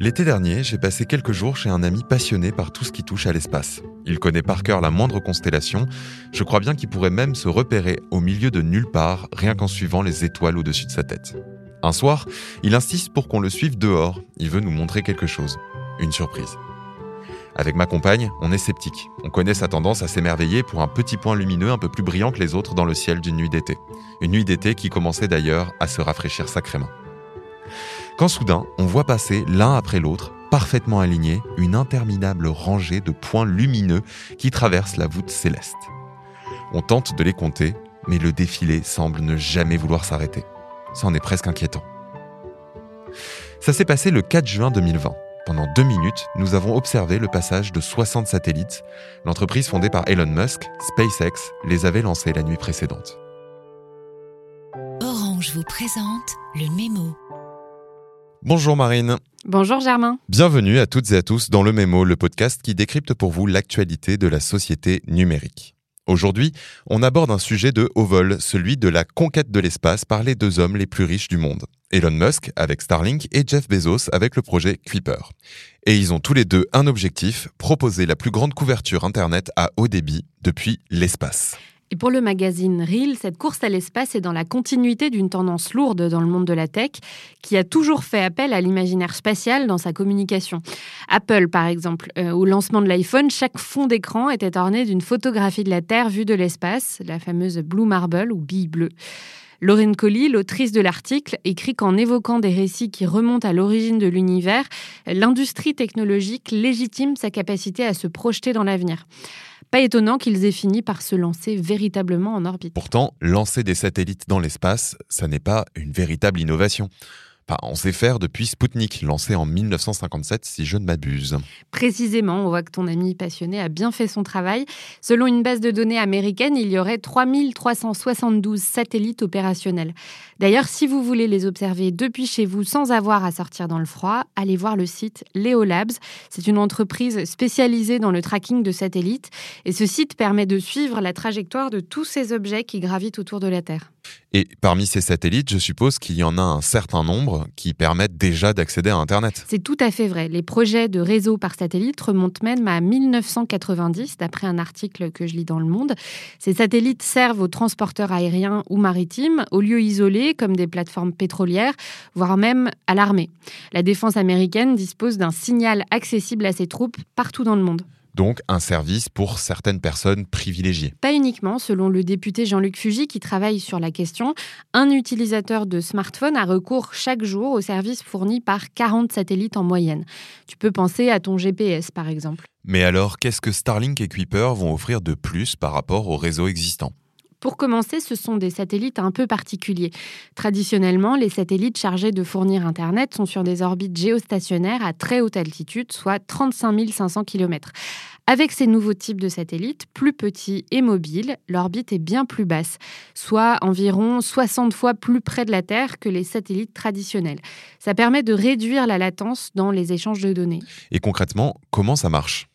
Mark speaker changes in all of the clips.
Speaker 1: L'été dernier, j'ai passé quelques jours chez un ami passionné par tout ce qui touche à l'espace. Il connaît par cœur la moindre constellation. Je crois bien qu'il pourrait même se repérer au milieu de nulle part, rien qu'en suivant les étoiles au-dessus de sa tête. Un soir, il insiste pour qu'on le suive dehors. Il veut nous montrer quelque chose. Une surprise. Avec ma compagne, on est sceptique. On connaît sa tendance à s'émerveiller pour un petit point lumineux un peu plus brillant que les autres dans le ciel d'une nuit d'été. Une nuit d'été qui commençait d'ailleurs à se rafraîchir sacrément quand soudain, on voit passer l'un après l'autre, parfaitement alignés, une interminable rangée de points lumineux qui traversent la voûte céleste. On tente de les compter, mais le défilé semble ne jamais vouloir s'arrêter. Ça en est presque inquiétant. Ça s'est passé le 4 juin 2020. Pendant deux minutes, nous avons observé le passage de 60 satellites. L'entreprise fondée par Elon Musk, SpaceX, les avait lancés la nuit précédente.
Speaker 2: Orange vous présente le mémo.
Speaker 1: Bonjour Marine.
Speaker 3: Bonjour Germain.
Speaker 1: Bienvenue à toutes et à tous dans le Mémo, le podcast qui décrypte pour vous l'actualité de la société numérique. Aujourd'hui, on aborde un sujet de haut vol, celui de la conquête de l'espace par les deux hommes les plus riches du monde. Elon Musk avec Starlink et Jeff Bezos avec le projet Kuiper. Et ils ont tous les deux un objectif, proposer la plus grande couverture Internet à haut débit depuis l'espace.
Speaker 3: Et pour le magazine Reel, cette course à l'espace est dans la continuité d'une tendance lourde dans le monde de la tech qui a toujours fait appel à l'imaginaire spatial dans sa communication. Apple, par exemple, euh, au lancement de l'iPhone, chaque fond d'écran était orné d'une photographie de la Terre vue de l'espace, la fameuse Blue Marble ou bille bleue. Lauren Collie, l'autrice de l'article, écrit qu'en évoquant des récits qui remontent à l'origine de l'univers, l'industrie technologique légitime sa capacité à se projeter dans l'avenir. Pas étonnant qu'ils aient fini par se lancer véritablement en orbite.
Speaker 1: Pourtant, lancer des satellites dans l'espace, ça n'est pas une véritable innovation on sait faire depuis Sputnik, lancé en 1957 si je ne m'abuse.
Speaker 3: Précisément, on voit que ton ami passionné a bien fait son travail. Selon une base de données américaine, il y aurait 3372 satellites opérationnels. D'ailleurs, si vous voulez les observer depuis chez vous sans avoir à sortir dans le froid, allez voir le site Leolabs. C'est une entreprise spécialisée dans le tracking de satellites et ce site permet de suivre la trajectoire de tous ces objets qui gravitent autour de la Terre.
Speaker 1: Et parmi ces satellites, je suppose qu'il y en a un certain nombre qui permettent déjà d'accéder à Internet.
Speaker 3: C'est tout à fait vrai. Les projets de réseau par satellite remontent même à 1990, d'après un article que je lis dans Le Monde. Ces satellites servent aux transporteurs aériens ou maritimes, aux lieux isolés comme des plateformes pétrolières, voire même à l'armée. La défense américaine dispose d'un signal accessible à ses troupes partout dans le monde
Speaker 1: donc un service pour certaines personnes privilégiées.
Speaker 3: Pas uniquement, selon le député Jean-Luc Fugy qui travaille sur la question, un utilisateur de smartphone a recours chaque jour au service fourni par 40 satellites en moyenne. Tu peux penser à ton GPS par exemple.
Speaker 1: Mais alors, qu'est-ce que Starlink et Kuiper vont offrir de plus par rapport au réseau existant?
Speaker 3: Pour commencer, ce sont des satellites un peu particuliers. Traditionnellement, les satellites chargés de fournir Internet sont sur des orbites géostationnaires à très haute altitude, soit 35 500 km. Avec ces nouveaux types de satellites, plus petits et mobiles, l'orbite est bien plus basse, soit environ 60 fois plus près de la Terre que les satellites traditionnels. Ça permet de réduire la latence dans les échanges de données.
Speaker 1: Et concrètement, comment ça marche?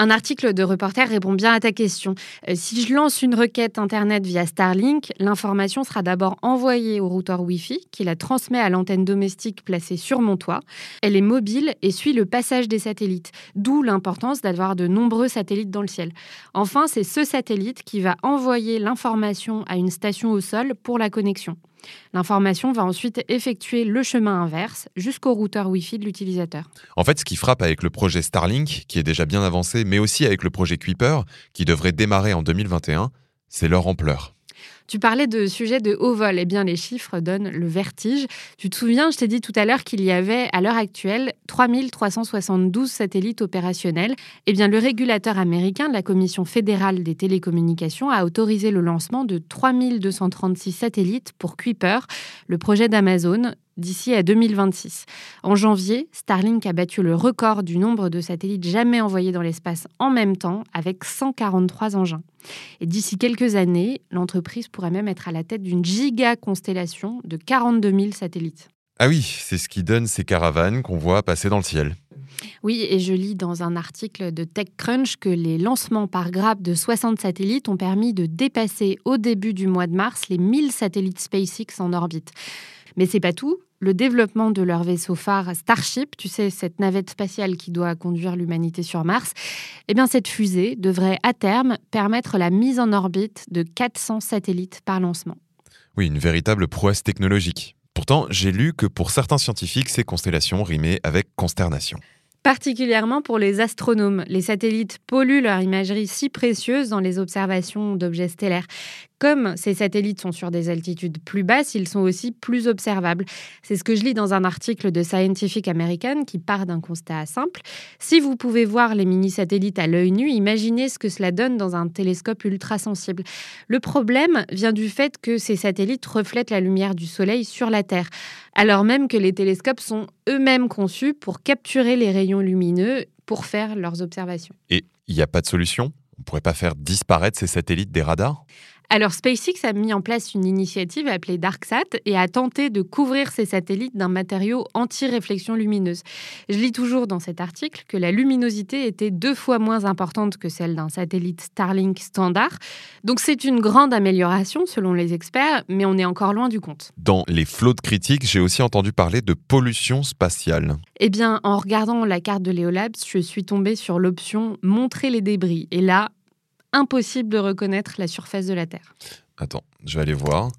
Speaker 3: Un article de reporter répond bien à ta question. Euh, si je lance une requête Internet via Starlink, l'information sera d'abord envoyée au routeur Wi-Fi qui la transmet à l'antenne domestique placée sur mon toit. Elle est mobile et suit le passage des satellites, d'où l'importance d'avoir de nombreux satellites dans le ciel. Enfin, c'est ce satellite qui va envoyer l'information à une station au sol pour la connexion. L'information va ensuite effectuer le chemin inverse jusqu'au routeur Wi-Fi de l'utilisateur.
Speaker 1: En fait, ce qui frappe avec le projet Starlink, qui est déjà bien avancé, mais aussi avec le projet Kuiper, qui devrait démarrer en 2021, c'est leur ampleur.
Speaker 3: Tu parlais de sujets de haut vol. Eh bien, les chiffres donnent le vertige. Tu te souviens, je t'ai dit tout à l'heure qu'il y avait, à l'heure actuelle, 3372 satellites opérationnels. Eh bien, le régulateur américain de la Commission fédérale des télécommunications a autorisé le lancement de 3236 satellites pour Kuiper, le projet d'Amazon, d'ici à 2026. En janvier, Starlink a battu le record du nombre de satellites jamais envoyés dans l'espace en même temps, avec 143 engins. Et d'ici quelques années, l'entreprise pourrait même être à la tête d'une giga constellation de 42 000 satellites.
Speaker 1: Ah oui, c'est ce qui donne ces caravanes qu'on voit passer dans le ciel.
Speaker 3: Oui, et je lis dans un article de TechCrunch que les lancements par grappe de 60 satellites ont permis de dépasser au début du mois de mars les 1000 satellites SpaceX en orbite. Mais c'est pas tout. Le développement de leur vaisseau phare Starship, tu sais, cette navette spatiale qui doit conduire l'humanité sur Mars, eh bien cette fusée devrait à terme permettre la mise en orbite de 400 satellites par lancement.
Speaker 1: Oui, une véritable prouesse technologique. Pourtant, j'ai lu que pour certains scientifiques, ces constellations rimaient avec consternation
Speaker 3: particulièrement pour les astronomes. Les satellites polluent leur imagerie si précieuse dans les observations d'objets stellaires. Comme ces satellites sont sur des altitudes plus basses, ils sont aussi plus observables. C'est ce que je lis dans un article de Scientific American qui part d'un constat simple. Si vous pouvez voir les mini-satellites à l'œil nu, imaginez ce que cela donne dans un télescope ultra sensible. Le problème vient du fait que ces satellites reflètent la lumière du Soleil sur la Terre, alors même que les télescopes sont eux-mêmes conçus pour capturer les rayons lumineux pour faire leurs observations.
Speaker 1: Et il n'y a pas de solution? On ne pourrait pas faire disparaître ces satellites des radars?
Speaker 3: Alors SpaceX a mis en place une initiative appelée DarkSat et a tenté de couvrir ses satellites d'un matériau anti-réflexion lumineuse. Je lis toujours dans cet article que la luminosité était deux fois moins importante que celle d'un satellite Starlink standard. Donc c'est une grande amélioration selon les experts, mais on est encore loin du compte.
Speaker 1: Dans les flots de critiques, j'ai aussi entendu parler de pollution spatiale.
Speaker 3: Eh bien, en regardant la carte de Léolabs, je suis tombée sur l'option Montrer les débris. Et là, impossible de reconnaître la surface de la Terre.
Speaker 1: Attends, je vais aller voir.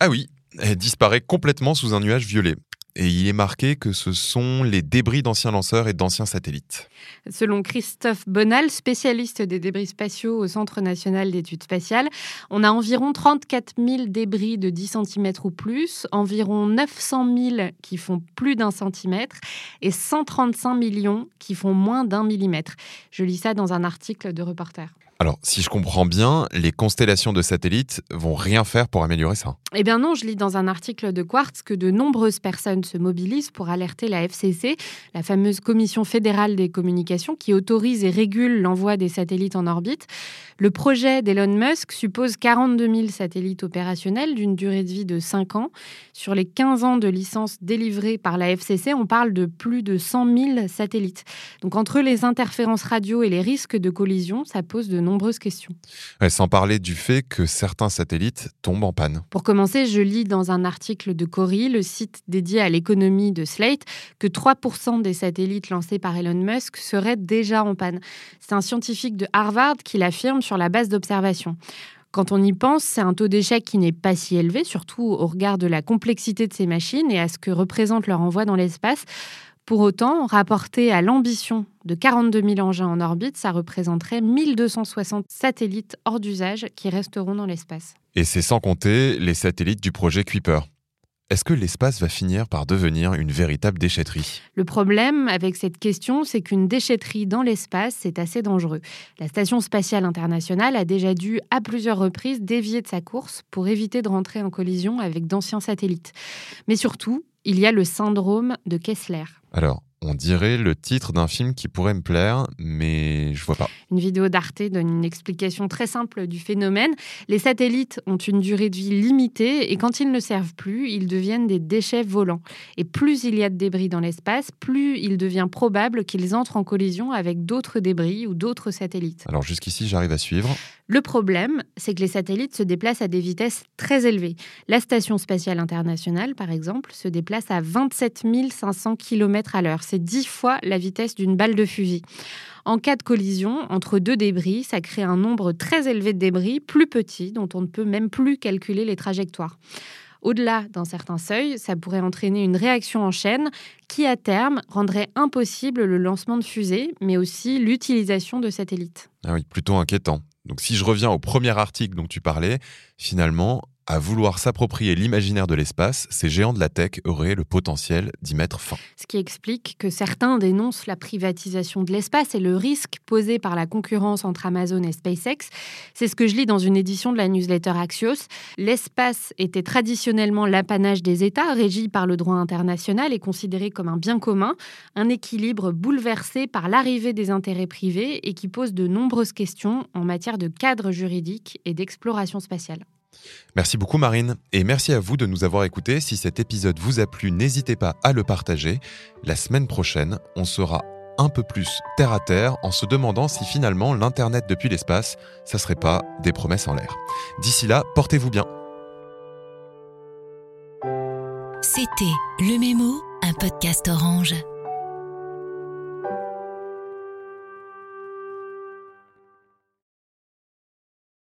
Speaker 1: Ah oui, elle disparaît complètement sous un nuage violet et il est marqué que ce sont les débris d'anciens lanceurs et d'anciens satellites.
Speaker 3: Selon Christophe Bonal, spécialiste des débris spatiaux au Centre national d'études spatiales, on a environ 34 000 débris de 10 cm ou plus, environ 900 000 qui font plus d'un centimètre et 135 millions qui font moins d'un millimètre. Je lis ça dans un article de reporter.
Speaker 1: Alors, si je comprends bien, les constellations de satellites vont rien faire pour améliorer ça.
Speaker 3: Eh bien non, je lis dans un article de Quartz que de nombreuses personnes se mobilisent pour alerter la FCC, la fameuse Commission fédérale des communications qui autorise et régule l'envoi des satellites en orbite. Le projet d'Elon Musk suppose 42 000 satellites opérationnels d'une durée de vie de 5 ans. Sur les 15 ans de licence délivrée par la FCC, on parle de plus de 100 000 satellites. Donc entre les interférences radio et les risques de collision, ça pose de nombreuses questions.
Speaker 1: sans parler du fait que certains satellites tombent en panne.
Speaker 3: Pour commencer, je lis dans un article de Cori, le site dédié à l'économie de Slate, que 3% des satellites lancés par Elon Musk seraient déjà en panne. C'est un scientifique de Harvard qui l'affirme sur la base d'observation. Quand on y pense, c'est un taux d'échec qui n'est pas si élevé, surtout au regard de la complexité de ces machines et à ce que représente leur envoi dans l'espace. Pour autant, rapporté à l'ambition de 42 000 engins en orbite, ça représenterait 1260 satellites hors d'usage qui resteront dans l'espace.
Speaker 1: Et c'est sans compter les satellites du projet Kuiper. Est-ce que l'espace va finir par devenir une véritable déchetterie?
Speaker 3: Le problème avec cette question, c'est qu'une déchetterie dans l'espace, c'est assez dangereux. La Station spatiale internationale a déjà dû à plusieurs reprises dévier de sa course pour éviter de rentrer en collision avec d'anciens satellites. Mais surtout, il y a le syndrome de Kessler.
Speaker 1: Alors, on dirait le titre d'un film qui pourrait me plaire, mais je vois pas.
Speaker 3: Une vidéo d'Arte donne une explication très simple du phénomène. Les satellites ont une durée de vie limitée et quand ils ne servent plus, ils deviennent des déchets volants. Et plus il y a de débris dans l'espace, plus il devient probable qu'ils entrent en collision avec d'autres débris ou d'autres satellites.
Speaker 1: Alors jusqu'ici, j'arrive à suivre.
Speaker 3: Le problème, c'est que les satellites se déplacent à des vitesses très élevées. La Station spatiale internationale, par exemple, se déplace à 27 500 km à l'heure. C'est dix fois la vitesse d'une balle de fusil. En cas de collision entre deux débris, ça crée un nombre très élevé de débris, plus petits, dont on ne peut même plus calculer les trajectoires. Au-delà d'un certain seuil, ça pourrait entraîner une réaction en chaîne qui, à terme, rendrait impossible le lancement de fusées, mais aussi l'utilisation de satellites.
Speaker 1: Ah oui, plutôt inquiétant. Donc si je reviens au premier article dont tu parlais, finalement, à vouloir s'approprier l'imaginaire de l'espace, ces géants de la tech auraient le potentiel d'y mettre fin.
Speaker 3: Ce qui explique que certains dénoncent la privatisation de l'espace et le risque posé par la concurrence entre Amazon et SpaceX. C'est ce que je lis dans une édition de la newsletter Axios. L'espace était traditionnellement l'apanage des États, régi par le droit international et considéré comme un bien commun, un équilibre bouleversé par l'arrivée des intérêts privés et qui pose de nombreuses questions en matière de cadre juridique et d'exploration spatiale.
Speaker 1: Merci beaucoup Marine et merci à vous de nous avoir écoutés. Si cet épisode vous a plu, n'hésitez pas à le partager. La semaine prochaine, on sera un peu plus terre à terre en se demandant si finalement l'Internet depuis l'espace, ça serait pas des promesses en l'air. D'ici là, portez-vous bien.
Speaker 2: C'était Le Mémo, un podcast orange.